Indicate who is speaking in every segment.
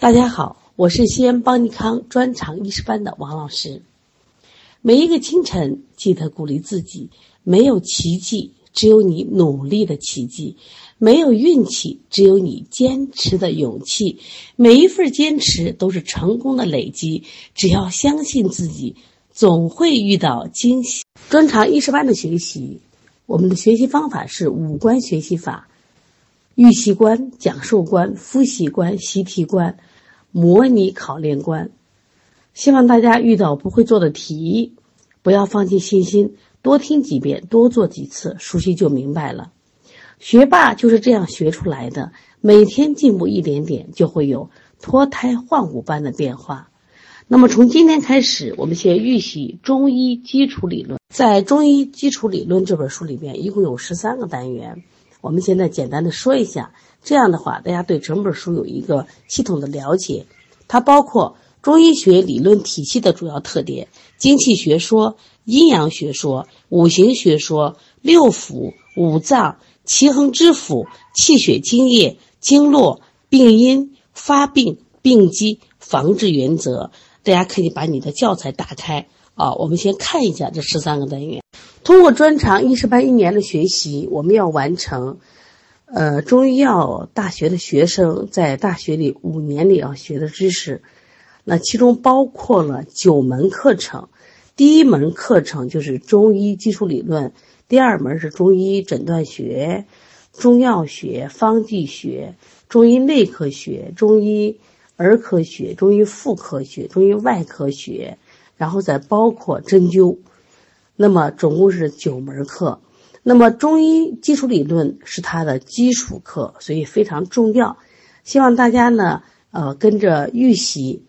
Speaker 1: 大家好，我是西安邦尼康专长医师班的王老师。每一个清晨，记得鼓励自己：没有奇迹，只有你努力的奇迹；没有运气，只有你坚持的勇气。每一份坚持都是成功的累积。只要相信自己，总会遇到惊喜。专长医师班的学习，我们的学习方法是五关学习法：预习关、讲授关、复习关、习题关。模拟考练关，希望大家遇到不会做的题，不要放弃信心，多听几遍，多做几次，熟悉就明白了。学霸就是这样学出来的，每天进步一点点，就会有脱胎换骨般的变化。那么从今天开始，我们先预习中医基础理论。在《中医基础理论》这本书里面，一共有十三个单元。我们现在简单的说一下，这样的话，大家对整本书有一个系统的了解。它包括中医学理论体系的主要特点：精气学说、阴阳学说、五行学说、六腑、五脏、奇恒之腑、气血津液、经络、病因、发病、病机、防治原则。大家可以把你的教材打开啊，我们先看一下这十三个单元。通过专长医师班一年的学习，我们要完成，呃，中医药大学的学生在大学里五年里要学的知识。那其中包括了九门课程，第一门课程就是中医基础理论，第二门是中医诊断学、中药学、方剂学、中医内科学、中医儿科学、中医妇科学、中医外科学，然后再包括针灸。那么总共是九门课，那么中医基础理论是它的基础课，所以非常重要。希望大家呢，呃，跟着预习，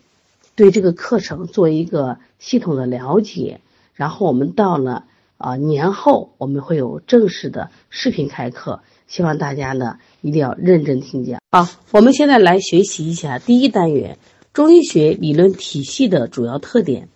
Speaker 1: 对这个课程做一个系统的了解。然后我们到了啊年后，我们会有正式的视频开课，希望大家呢一定要认真听讲。好，我们现在来学习一下第一单元中医学理论体系的主要特点。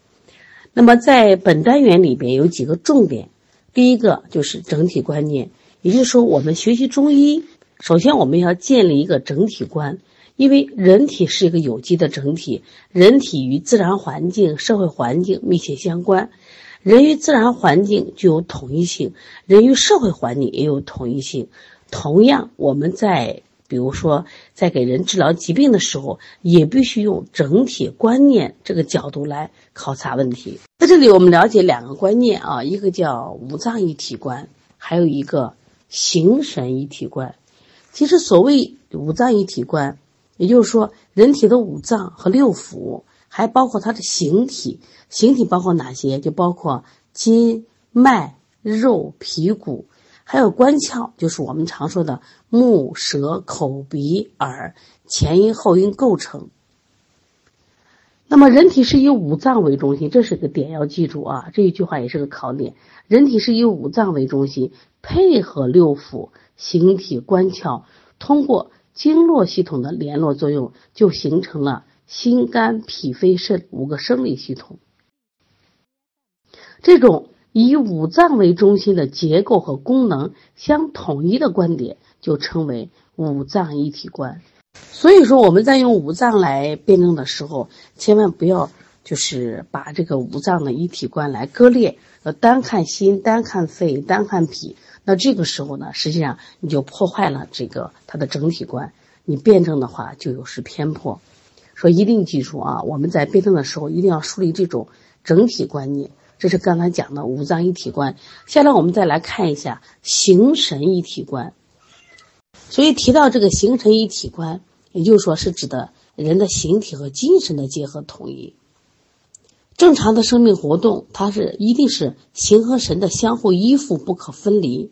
Speaker 1: 那么在本单元里边有几个重点，第一个就是整体观念，也就是说我们学习中医，首先我们要建立一个整体观，因为人体是一个有机的整体，人体与自然环境、社会环境密切相关，人与自然环境具有统一性，人与社会环境也有统一性。同样，我们在比如说，在给人治疗疾病的时候，也必须用整体观念这个角度来考察问题。在这里，我们了解两个观念啊，一个叫五脏一体观，还有一个形神一体观。其实，所谓五脏一体观，也就是说，人体的五脏和六腑，还包括它的形体。形体包括哪些？就包括筋、脉、肉、皮骨。还有官窍，就是我们常说的目、舌、口、鼻、耳，前因后因构成。那么，人体是以五脏为中心，这是个点，要记住啊！这一句话也是个考点。人体是以五脏为中心，配合六腑、形体、官窍，通过经络系统的联络作用，就形成了心、肝、脾、肺、肾五个生理系统。这种。以五脏为中心的结构和功能相统一的观点，就称为五脏一体观。所以说，我们在用五脏来辩证的时候，千万不要就是把这个五脏的一体观来割裂，呃，单看心，单看肺，单看脾。那这个时候呢，实际上你就破坏了这个它的整体观。你辩证的话就有失偏颇。说一定记住啊，我们在辩证的时候一定要树立这种整体观念。这是刚才讲的五脏一体观，下来我们再来看一下形神一体观。所以提到这个形神一体观，也就是说是指的人的形体和精神的结合统一。正常的生命活动，它是一定是形和神的相互依附，不可分离。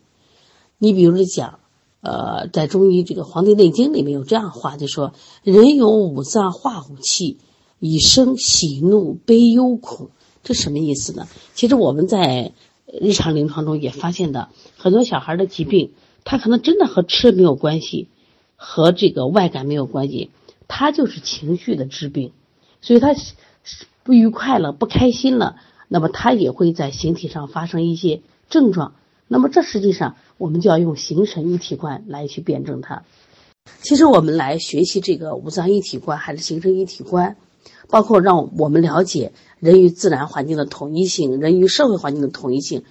Speaker 1: 你比如讲，呃，在中医这个《黄帝内经》里面有这样话，就说人有五脏化五气，以生喜怒悲忧恐。这什么意思呢？其实我们在日常临床中也发现的，很多小孩的疾病，他可能真的和吃没有关系，和这个外感没有关系，他就是情绪的致病，所以他不愉快了、不开心了，那么他也会在形体上发生一些症状。那么这实际上我们就要用形神一体观来去辩证它。其实我们来学习这个五脏一体观，还是形成一体观，包括让我们了解人与自然环境的统一性，人与社会环境的统一性。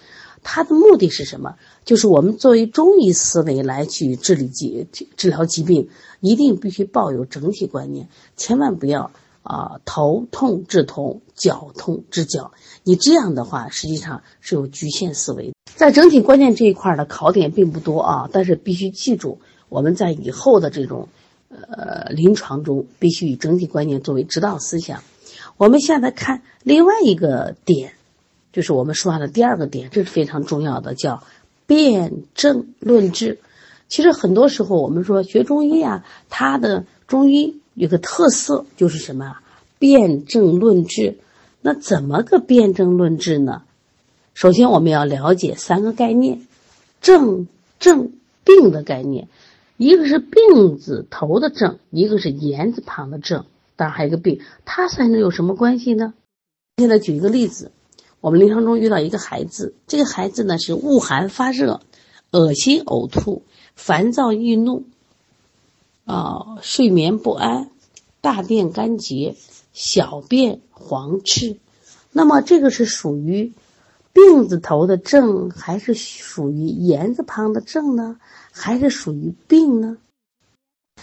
Speaker 1: 它的目的是什么？就是我们作为中医思维来去治理疾治疗疾病，一定必须抱有整体观念，千万不要啊头痛治头，脚痛治脚。你这样的话，实际上是有局限思维。在整体观念这一块的考点并不多啊，但是必须记住，我们在以后的这种呃临床中，必须以整体观念作为指导思想。我们现在看另外一个点。就是我们说完的第二个点，这是非常重要的，叫辨证论治。其实很多时候我们说学中医啊，它的中医有个特色就是什么？辨证论治。那怎么个辨证论治呢？首先我们要了解三个概念：症、症、病的概念。一个是病字头的症，一个是言字旁的症，当然还有一个病。它三者有什么关系呢？现在举一个例子。我们临床中遇到一个孩子，这个孩子呢是恶寒发热、恶心呕吐、烦躁易怒，啊，睡眠不安、大便干结、小便黄赤。那么这个是属于病字头的症，还是属于言字旁的症呢？还是属于病呢？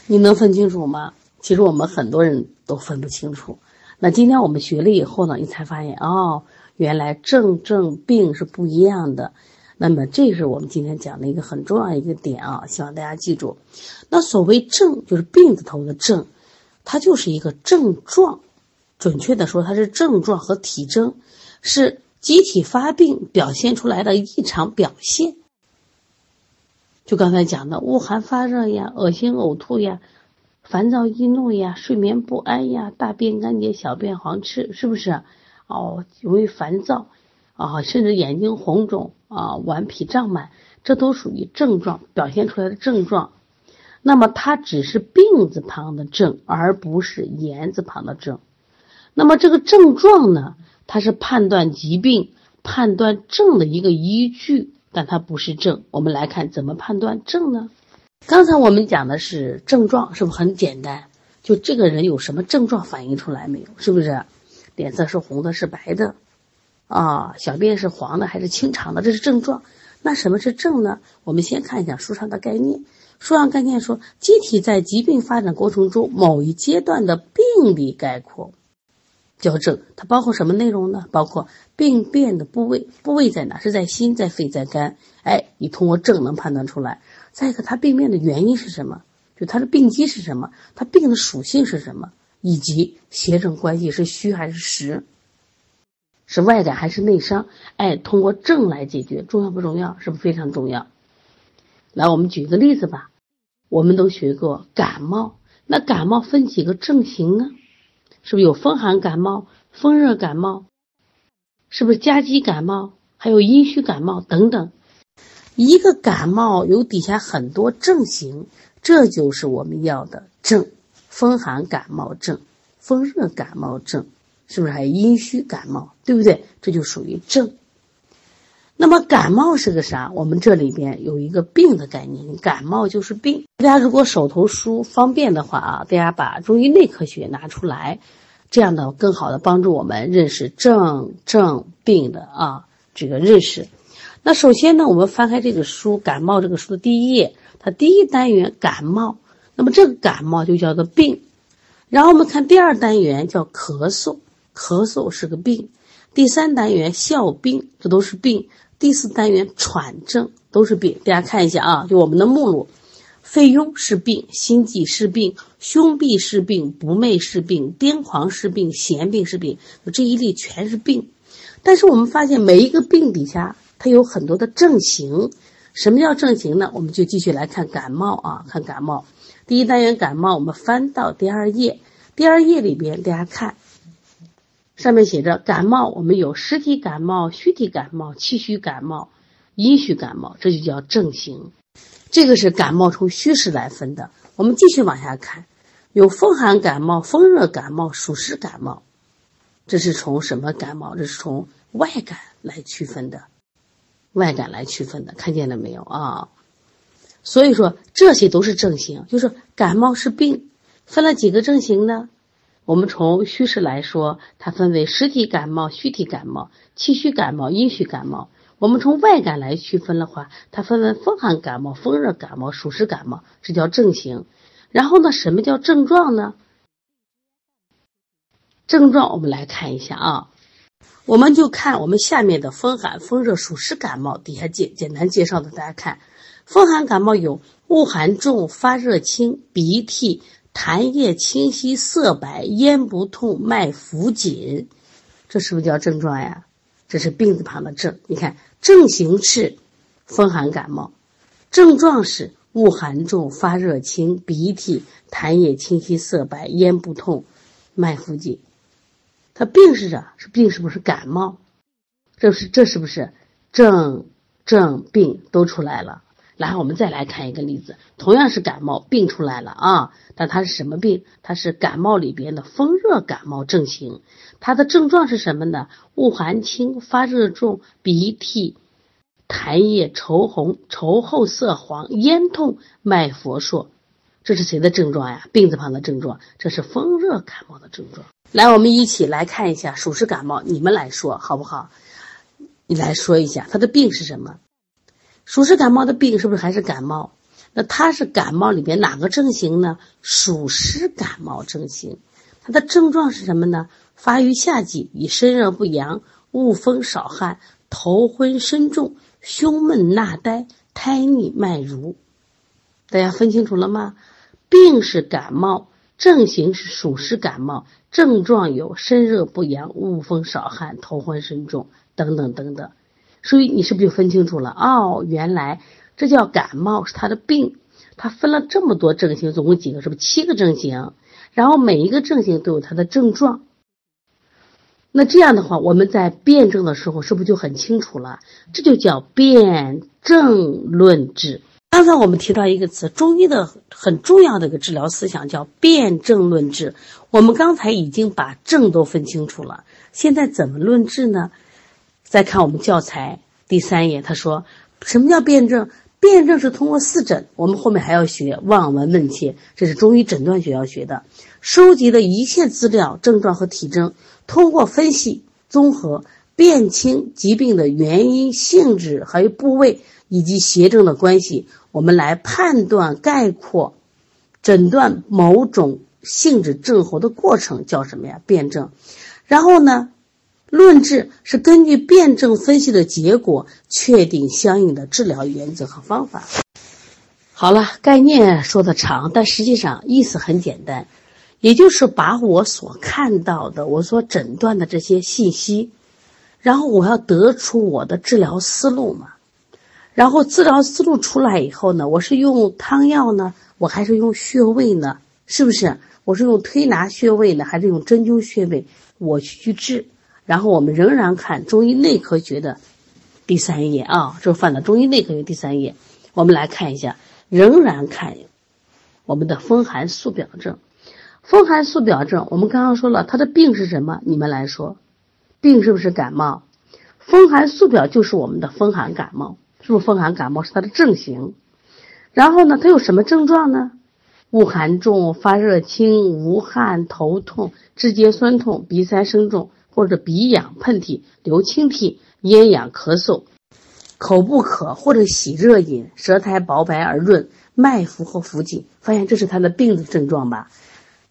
Speaker 1: 你能分清楚吗？其实我们很多人都分不清楚。那今天我们学了以后呢，你才发现哦。原来症症病是不一样的，那么这是我们今天讲的一个很重要一个点啊，希望大家记住。那所谓症，就是病字头的症，它就是一个症状，准确的说，它是症状和体征，是机体发病表现出来的异常表现。就刚才讲的，恶寒发热呀，恶心呕吐呀，烦躁易怒呀，睡眠不安呀，大便干结，小便黄赤，是不是？哦，容易烦躁，啊，甚至眼睛红肿啊，顽皮胀满，这都属于症状表现出来的症状。那么它只是病字旁的症，而不是言字旁的症。那么这个症状呢，它是判断疾病、判断症的一个依据，但它不是症。我们来看怎么判断症呢？刚才我们讲的是症状，是不是很简单？就这个人有什么症状反映出来没有？是不是？脸色是红的，是白的，啊，小便是黄的还是清长的？这是症状。那什么是症呢？我们先看一下书上的概念。书上概念说，机体在疾病发展过程中某一阶段的病理概括矫正。它包括什么内容呢？包括病变的部位，部位在哪？是在心，在肺，在肝。哎，你通过症能判断出来。再一个，它病变的原因是什么？就它的病机是什么？它病的属性是什么？以及邪正关系是虚还是实，是外感还是内伤？哎，通过症来解决，重要不重要？是不是非常重要？来，我们举个例子吧。我们都学过感冒，那感冒分几个症型呢？是不是有风寒感冒、风热感冒？是不是夹击感冒？还有阴虚感冒等等？一个感冒有底下很多症型，这就是我们要的症。风寒感冒症、风热感冒症，是不是还有阴虚感冒？对不对？这就属于症。那么感冒是个啥？我们这里边有一个病的概念，感冒就是病。大家如果手头书方便的话啊，大家把中医内科学拿出来，这样的更好的帮助我们认识症、症、病的啊这个认识。那首先呢，我们翻开这个书，感冒这个书的第一页，它第一单元感冒。那么这个感冒就叫做病，然后我们看第二单元叫咳嗽，咳嗽是个病；第三单元笑病，这都是病；第四单元喘症都是病。大家看一下啊，就我们的目录：肺痈是病，心悸是病，胸痹是病，不寐是病，癫狂是病，痫病是病。这一例全是病，但是我们发现每一个病底下它有很多的症型。什么叫症型呢？我们就继续来看感冒啊，看感冒。第一单元感冒，我们翻到第二页，第二页里边，大家看，上面写着感冒，我们有实体感冒、虚体感冒、气虚感冒、阴虚感冒，这就叫症型。这个是感冒从虚实来分的。我们继续往下看，有风寒感冒、风热感冒、暑湿感冒，这是从什么感冒？这是从外感来区分的，外感来区分的，看见了没有啊？所以说这些都是症型，就是感冒是病，分了几个症型呢？我们从虚实来说，它分为实体感冒、虚体感冒、气虚感冒、阴虚感冒。我们从外感来区分的话，它分为风寒感冒、风热感冒、暑湿感冒，这叫症型。然后呢，什么叫症状呢？症状我们来看一下啊，我们就看我们下面的风寒、风热、暑湿感冒底下简简单介绍的，大家看，风寒感冒有恶寒重、发热轻、鼻涕、痰液清晰、色白、咽不痛、脉浮紧，这是不是叫症状呀？这是病字旁的症，你看。症型是风寒感冒，症状是恶寒重、发热轻、鼻涕、痰液清晰、色白、咽不痛、脉浮紧。它病是啥？是病是不是感冒？这是这是不是症症病都出来了？然后我们再来看一个例子，同样是感冒，病出来了啊，但它是什么病？它是感冒里边的风热感冒症型。它的症状是什么呢？恶寒轻，发热重，鼻涕、痰液稠红、稠厚色黄，咽痛，脉浮数。这是谁的症状呀？病字旁的症状，这是风热感冒的症状。来，我们一起来看一下暑湿感冒，你们来说好不好？你来说一下，它的病是什么？暑湿感冒的病是不是还是感冒？那它是感冒里边哪个症型呢？暑湿感冒症型，它的症状是什么呢？发于夏季，以身热不阳、恶风少汗、头昏身重、胸闷纳呆、胎腻脉如。大家分清楚了吗？病是感冒，症型是暑湿感冒，症状有身热不阳、恶风少汗、头昏身重等等等等。所以你是不是就分清楚了？哦，原来这叫感冒，是他的病。他分了这么多症型，总共几个？是不是七个症型？然后每一个症型都有它的症状。那这样的话，我们在辩证的时候是不是就很清楚了？这就叫辨证论治。刚才我们提到一个词，中医的很重要的一个治疗思想叫辨证论治。我们刚才已经把症都分清楚了，现在怎么论治呢？再看我们教材第三页，他说什么叫辩证？辩证是通过四诊，我们后面还要学望闻问切，这是中医诊断学要学的。收集的一切资料、症状和体征，通过分析、综合、辨清疾病的原因、性质还有部位以及邪正的关系，我们来判断、概括、诊断某种性质症候的过程叫什么呀？辩证。然后呢？论治是根据辩证分析的结果，确定相应的治疗原则和方法。好了，概念说的长，但实际上意思很简单，也就是把我所看到的、我所诊断的这些信息，然后我要得出我的治疗思路嘛。然后治疗思路出来以后呢，我是用汤药呢，我还是用穴位呢？是不是？我是用推拿穴位呢，还是用针灸穴位？我去治。然后我们仍然看中医内科学的第三页啊，就放到中医内科学第三页。我们来看一下，仍然看我们的风寒素表症。风寒素表症，我们刚刚说了，它的病是什么？你们来说，病是不是感冒？风寒素表就是我们的风寒感冒，是不是风寒感冒是它的症型？然后呢，它有什么症状呢？恶寒重、发热轻、无汗、头痛、肢节酸痛、鼻塞声重。或者鼻痒、喷嚏、流清涕、咽痒、咳嗽、口不渴或者喜热饮、舌苔薄白而润、脉浮或浮紧，发现这是他的病的症状吧？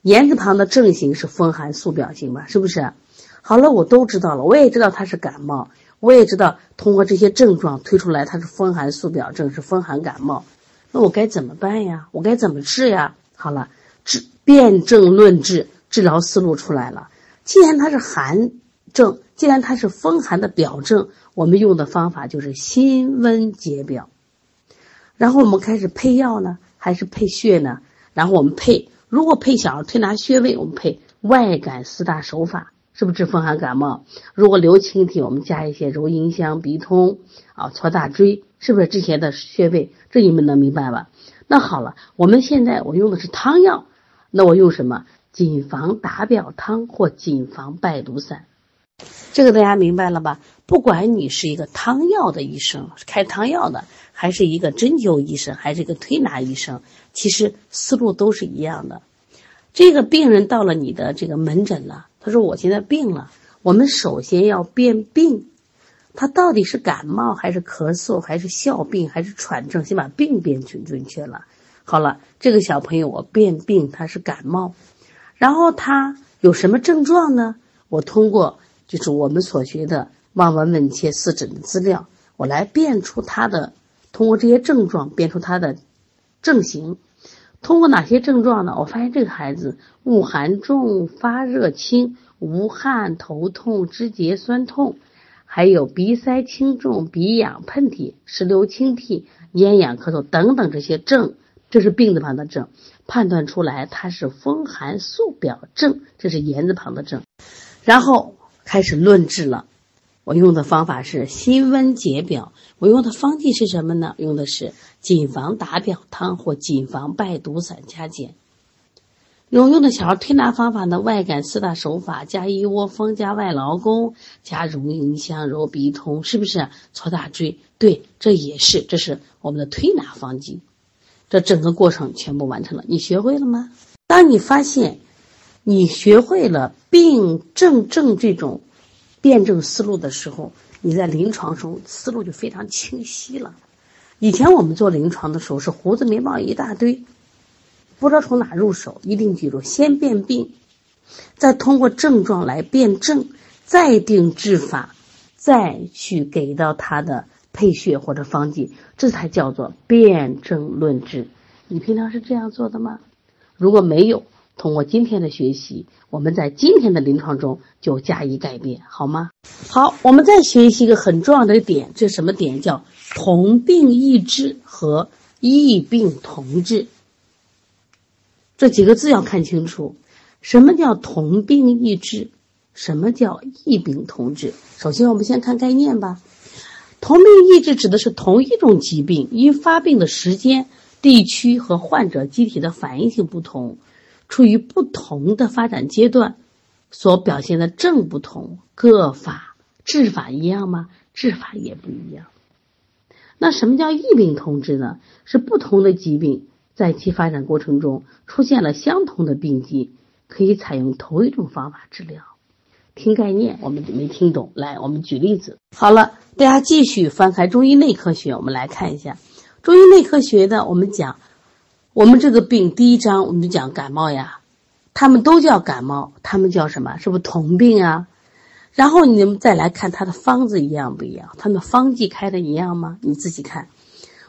Speaker 1: 言字旁的症型是风寒素表型吧？是不是？好了，我都知道了，我也知道他是感冒，我也知道通过这些症状推出来他是风寒素表症，是风寒感冒。那我该怎么办呀？我该怎么治呀？好了，治辨证论治，治疗思路出来了。既然它是寒症，既然它是风寒的表症，我们用的方法就是辛温解表。然后我们开始配药呢，还是配穴呢？然后我们配，如果配小儿推拿穴位，我们配外感四大手法，是不是治风寒感冒？如果流清涕，我们加一些揉迎香、鼻通啊、搓大椎，是不是这些的穴位？这你们能明白吧？那好了，我们现在我用的是汤药，那我用什么？谨防打表汤或谨防败毒散，这个大家明白了吧？不管你是一个汤药的医生，开汤药的。还是一个针灸医生，还是一个推拿医生，其实思路都是一样的。这个病人到了你的这个门诊了，他说我现在病了，我们首先要辨病，他到底是感冒还是咳嗽还是哮病还是喘症，先把病辨准准确了。好了，这个小朋友我辨病他是感冒，然后他有什么症状呢？我通过就是我们所学的望闻问切四诊的资料，我来辨出他的，通过这些症状辨出他的症型。通过哪些症状呢？我发现这个孩子恶寒重、发热轻、无汗、头痛、肢节酸痛，还有鼻塞轻重、鼻痒、喷嚏、湿流清涕、咽痒咳嗽等等这些症，这是病字旁的症，判断出来它是风寒素表症，这是言字旁的症，然后开始论治了。我用的方法是辛温解表，我用的方剂是什么呢？用的是谨防打表汤或谨防败毒散加减。有用的小儿推拿方法呢？外感四大手法加一窝蜂加外劳宫加揉迎香揉鼻通，是不是？搓大椎，对，这也是，这是我们的推拿方剂。这整个过程全部完成了，你学会了吗？当你发现你学会了病症症这种。辩证思路的时候，你在临床中思路就非常清晰了。以前我们做临床的时候是胡子眉毛一大堆，不知道从哪入手。一定记住，先辨病，再通过症状来辨证，再定治法，再去给到他的配穴或者方剂，这才叫做辨证论治。你平常是这样做的吗？如果没有，通过今天的学习，我们在今天的临床中就加以改变，好吗？好，我们再学习一个很重要的点，这什么点？叫同病异治和异病同治。这几个字要看清楚，什么叫同病异治？什么叫异病同治？首先，我们先看概念吧。同病异治指的是同一种疾病，因发病的时间、地区和患者机体的反应性不同。处于不同的发展阶段，所表现的症不同，各法治法一样吗？治法也不一样。那什么叫异病同治呢？是不同的疾病在其发展过程中出现了相同的病机，可以采用同一种方法治疗。听概念，我们没听懂。来，我们举例子。好了，大家继续翻开中医内科学，我们来看一下中医内科学的，我们讲。我们这个病第一章我们就讲感冒呀，他们都叫感冒，他们叫什么？是不是同病啊？然后你们再来看它的方子一样不一样？他们方剂开的一样吗？你自己看，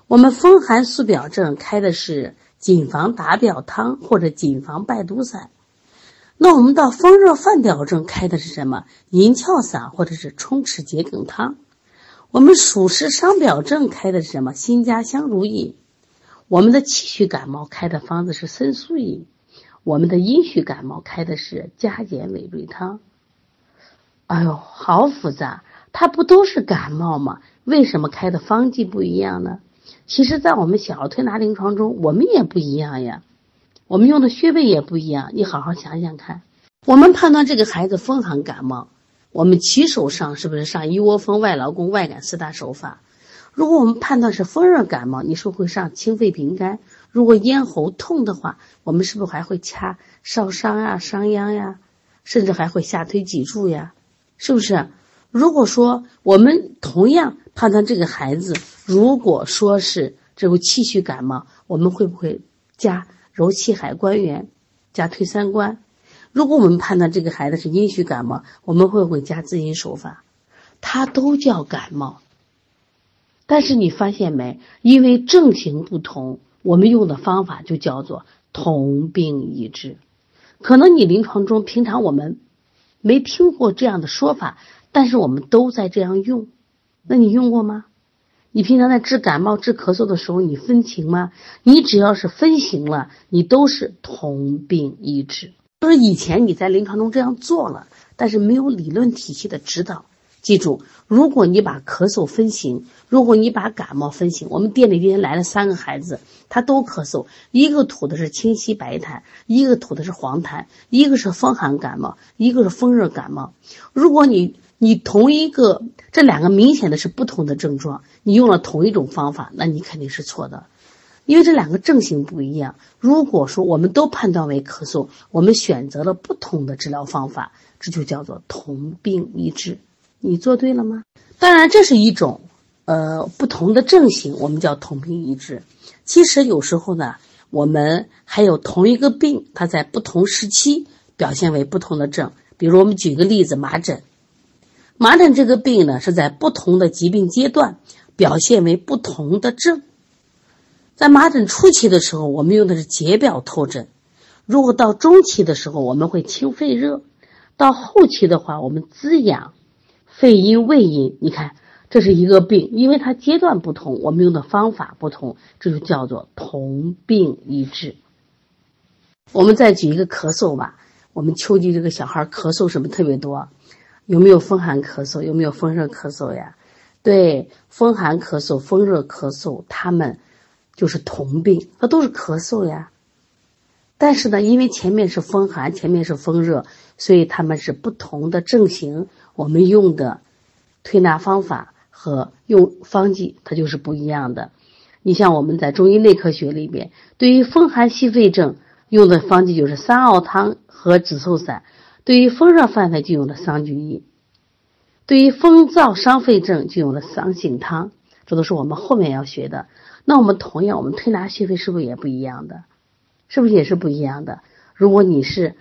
Speaker 1: 我们风寒素表症开的是谨防打表汤或者谨防败毒散，那我们到风热犯表症开的是什么？银翘散或者是冲齿桔梗汤。我们暑湿伤表症开的是什么？辛加香如饮。我们的气虚感冒开的方子是参苏饮，我们的阴虚感冒开的是加减苇芮汤。哎呦，好复杂！它不都是感冒吗？为什么开的方剂不一样呢？其实，在我们小儿推拿临床中，我们也不一样呀，我们用的穴位也不一样。你好好想想看，我们判断这个孩子风寒感冒，我们起手上是不是上一窝蜂、外劳宫、外感四大手法？如果我们判断是风热感冒，你是会上清肺平肝；如果咽喉痛的话，我们是不是还会掐少商呀、商鞅呀，甚至还会下推脊柱呀？是不是？如果说我们同样判断这个孩子，如果说是这个气虚感冒，我们会不会加揉气海关元，加推三关？如果我们判断这个孩子是阴虚感冒，我们会不会加滋阴手法？它都叫感冒。但是你发现没？因为症型不同，我们用的方法就叫做同病异治。可能你临床中平常我们没听过这样的说法，但是我们都在这样用。那你用过吗？你平常在治感冒、治咳嗽的时候，你分情吗？你只要是分型了，你都是同病异治。就是以前你在临床中这样做了，但是没有理论体系的指导。记住，如果你把咳嗽分型，如果你把感冒分型，我们店里今天来了三个孩子，他都咳嗽，一个吐的是清晰白痰，一个吐的是黄痰，一个是风寒感冒，一个是风热感冒。如果你你同一个这两个明显的是不同的症状，你用了同一种方法，那你肯定是错的，因为这两个症型不一样。如果说我们都判断为咳嗽，我们选择了不同的治疗方法，这就叫做同病异治。你做对了吗？当然，这是一种呃不同的症型，我们叫同病异治。其实有时候呢，我们还有同一个病，它在不同时期表现为不同的症。比如我们举个例子，麻疹。麻疹这个病呢，是在不同的疾病阶段表现为不同的症。在麻疹初期的时候，我们用的是解表透疹；如果到中期的时候，我们会清肺热；到后期的话，我们滋养肺阴胃阴。你看，这是一个病，因为它阶段不同，我们用的方法不同，这就叫做同病异治。我们再举一个咳嗽吧，我们秋季这个小孩咳嗽什么特别多？有没有风寒咳嗽？有没有风热咳嗽呀？对，风寒咳嗽、风热咳嗽，他们就是同病，它都是咳嗽呀。但是呢，因为前面是风寒，前面是风热，所以他们是不同的症型。我们用的推拿方法和用方剂，它就是不一样的。你像我们在中医内科学里边，对于风寒吸肺症用的方剂就是三奥汤和止嗽散。对于风热犯肺就用了桑菊饮，对于风燥伤肺症就用了桑杏汤，这都是我们后面要学的。那我们同样，我们推拿穴位是不是也不一样的？是不是也是不一样的？如果你是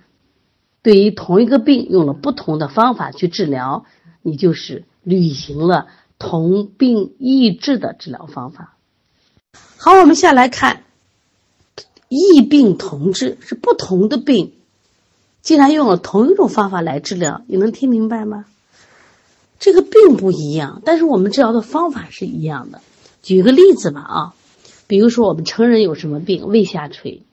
Speaker 1: 对于同一个病用了不同的方法去治疗，你就是履行了同病异治的治疗方法。好，我们下来看异病同治，是不同的病。既然用了同一种方法来治疗，你能听明白吗？这个并不一样，但是我们治疗的方法是一样的。举个例子吧，啊，比如说我们成人有什么病，胃下垂，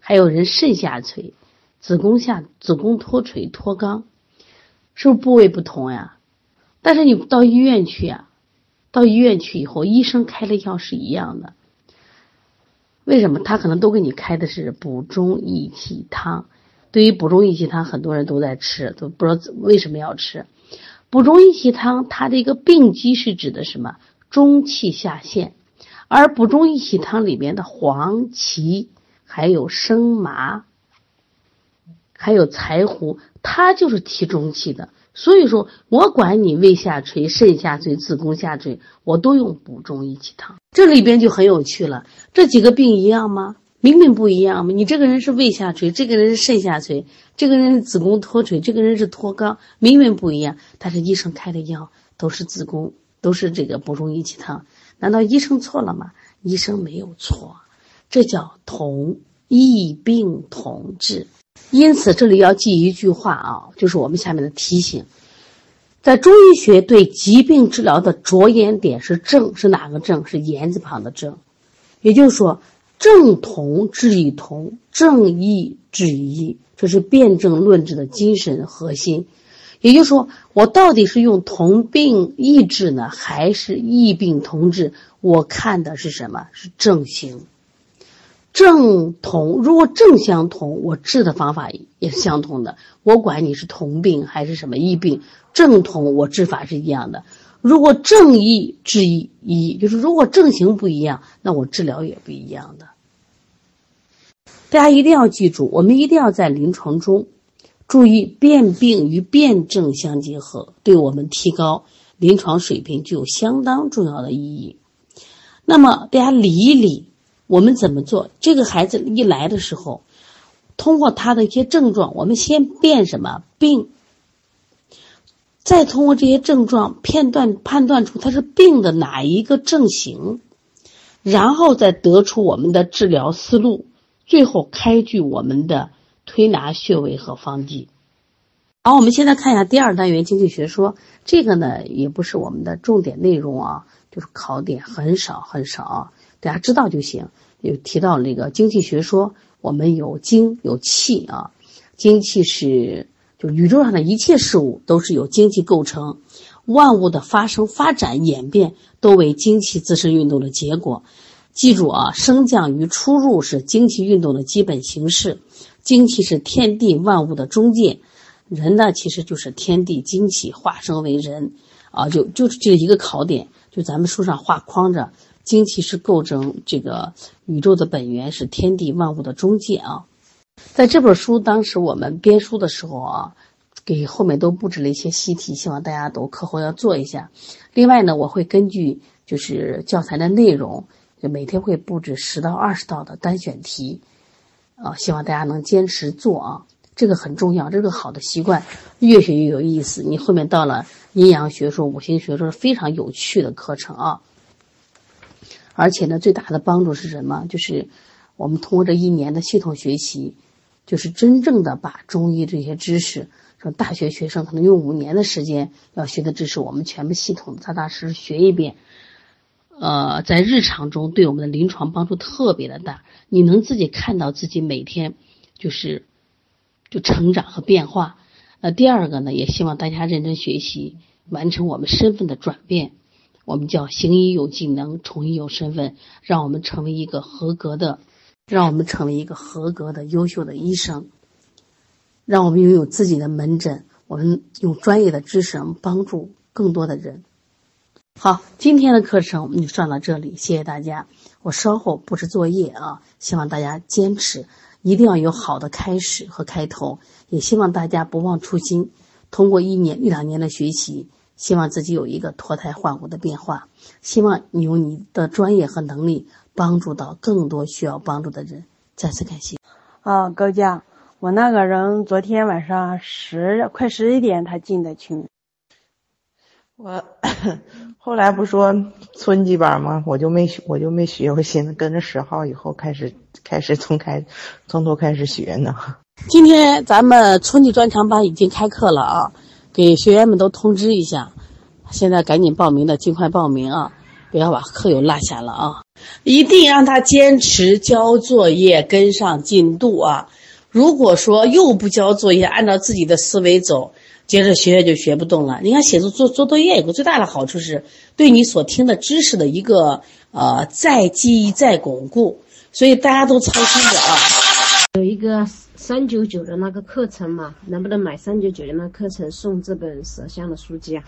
Speaker 1: 还有人肾下垂、子宫下子宫脱垂脱肛，是不是部位不同呀？但是你到医院去呀，到医院去以后，医生开的药是一样的。为什么？他可能都给你开的是补中益气汤。对于补中益气汤，很多人都在吃，都不知道为什么要吃。补中益气汤，它的一个病机是指的什么？中气下陷，而补中益气汤里面的黄芪、还有生麻、还有柴胡，它就是提中气的。所以说我管你胃下垂、肾下垂、子宫下垂，我都用补中益气汤。这里边就很有趣了，这几个病一样吗？明明不一样嘛！你这个人是胃下垂，这个人是肾下垂，这个人是子宫脱垂，这个人是脱肛，明明不一样。但是医生开的药都是子宫，都是这个补中益气汤，难道医生错了吗？医生没有错，这叫同异病同治。因此，这里要记一句话啊，就是我们下面的提醒：在中医学对疾病治疗的着眼点是症，是哪个症？是言字旁的症，也就是说。正同治以同，正异治以异，这是辩证论治的精神核心。也就是说，我到底是用同病异治呢，还是异病同治？我看的是什么？是正行。正同，如果正相同，我治的方法也是相同的。我管你是同病还是什么异病，正同我治法是一样的。如果正异治异一，就是如果症型不一样，那我治疗也不一样的。大家一定要记住，我们一定要在临床中注意辨病与辨证相结合，对我们提高临床水平具有相当重要的意义。那么，大家理一理，我们怎么做？这个孩子一来的时候，通过他的一些症状，我们先辨什么病，再通过这些症状片段判断出他是病的哪一个症型，然后再得出我们的治疗思路。最后开具我们的推拿穴位和方剂。好，我们现在看一下第二单元经济学说，这个呢也不是我们的重点内容啊，就是考点很少很少，大家知道就行。有提到那个经济学说，我们有精有气啊，精气是宇宙上的一切事物都是由精气构成，万物的发生、发展、演变都为精气自身运动的结果。记住啊，升降与出入是精气运动的基本形式，精气是天地万物的中介，人呢其实就是天地精气化生为人，啊，就就是这一个考点，就咱们书上画框着，精气是构成这个宇宙的本源，是天地万物的中介啊。在这本书当时我们编书的时候啊，给后面都布置了一些习题，希望大家都课后要做一下。另外呢，我会根据就是教材的内容，就每天会布置十到二十道的单选题，啊，希望大家能坚持做啊，这个很重要，这个好的习惯，越学越有意思。你后面到了阴阳学说、五行学说非常有趣的课程啊。而且呢，最大的帮助是什么？就是我们通过这一年的系统学习。就是真正的把中医这些知识，说大学学生可能用五年的时间要学的知识，我们全部系统踏踏实实学一遍。呃，在日常中对我们的临床帮助特别的大，你能自己看到自己每天就是就成长和变化。那第二个呢，也希望大家认真学习，完成我们身份的转变。我们叫行医有技能，从医有身份，让我们成为一个合格的。让我们成为一个合格的、优秀的医生，让我们拥有自己的门诊，我们用专业的知识帮助更多的人。好，今天的课程我们就上到这里，谢谢大家。我稍后布置作业啊，希望大家坚持，一定要有好的开始和开头。也希望大家不忘初心，通过一年、一两年的学习，希望自己有一个脱胎换骨的变化。希望你有你的专业和能力。帮助到更多需要帮助的人，再次感谢。
Speaker 2: 啊，高佳，我那个人昨天晚上十快十一点他进的群，
Speaker 3: 我后来不说春季班吗？我就没我就没学，我寻思跟着十号以后开始开始从开从头开始学呢。
Speaker 1: 今天咱们春季专场班已经开课了啊，给学员们都通知一下，现在赶紧报名的尽快报名啊。不要把课又落下了啊！一定让他坚持交作业，跟上进度啊！如果说又不交作业，按照自己的思维走，接着学就学不动了。你看，写作做做作业有个最大的好处是，对你所听的知识的一个呃再记忆、再巩固。所以大家都操心着啊！
Speaker 4: 有一个三九九的那个课程嘛，能不能买三九九的那课程送这本舌香的书籍啊？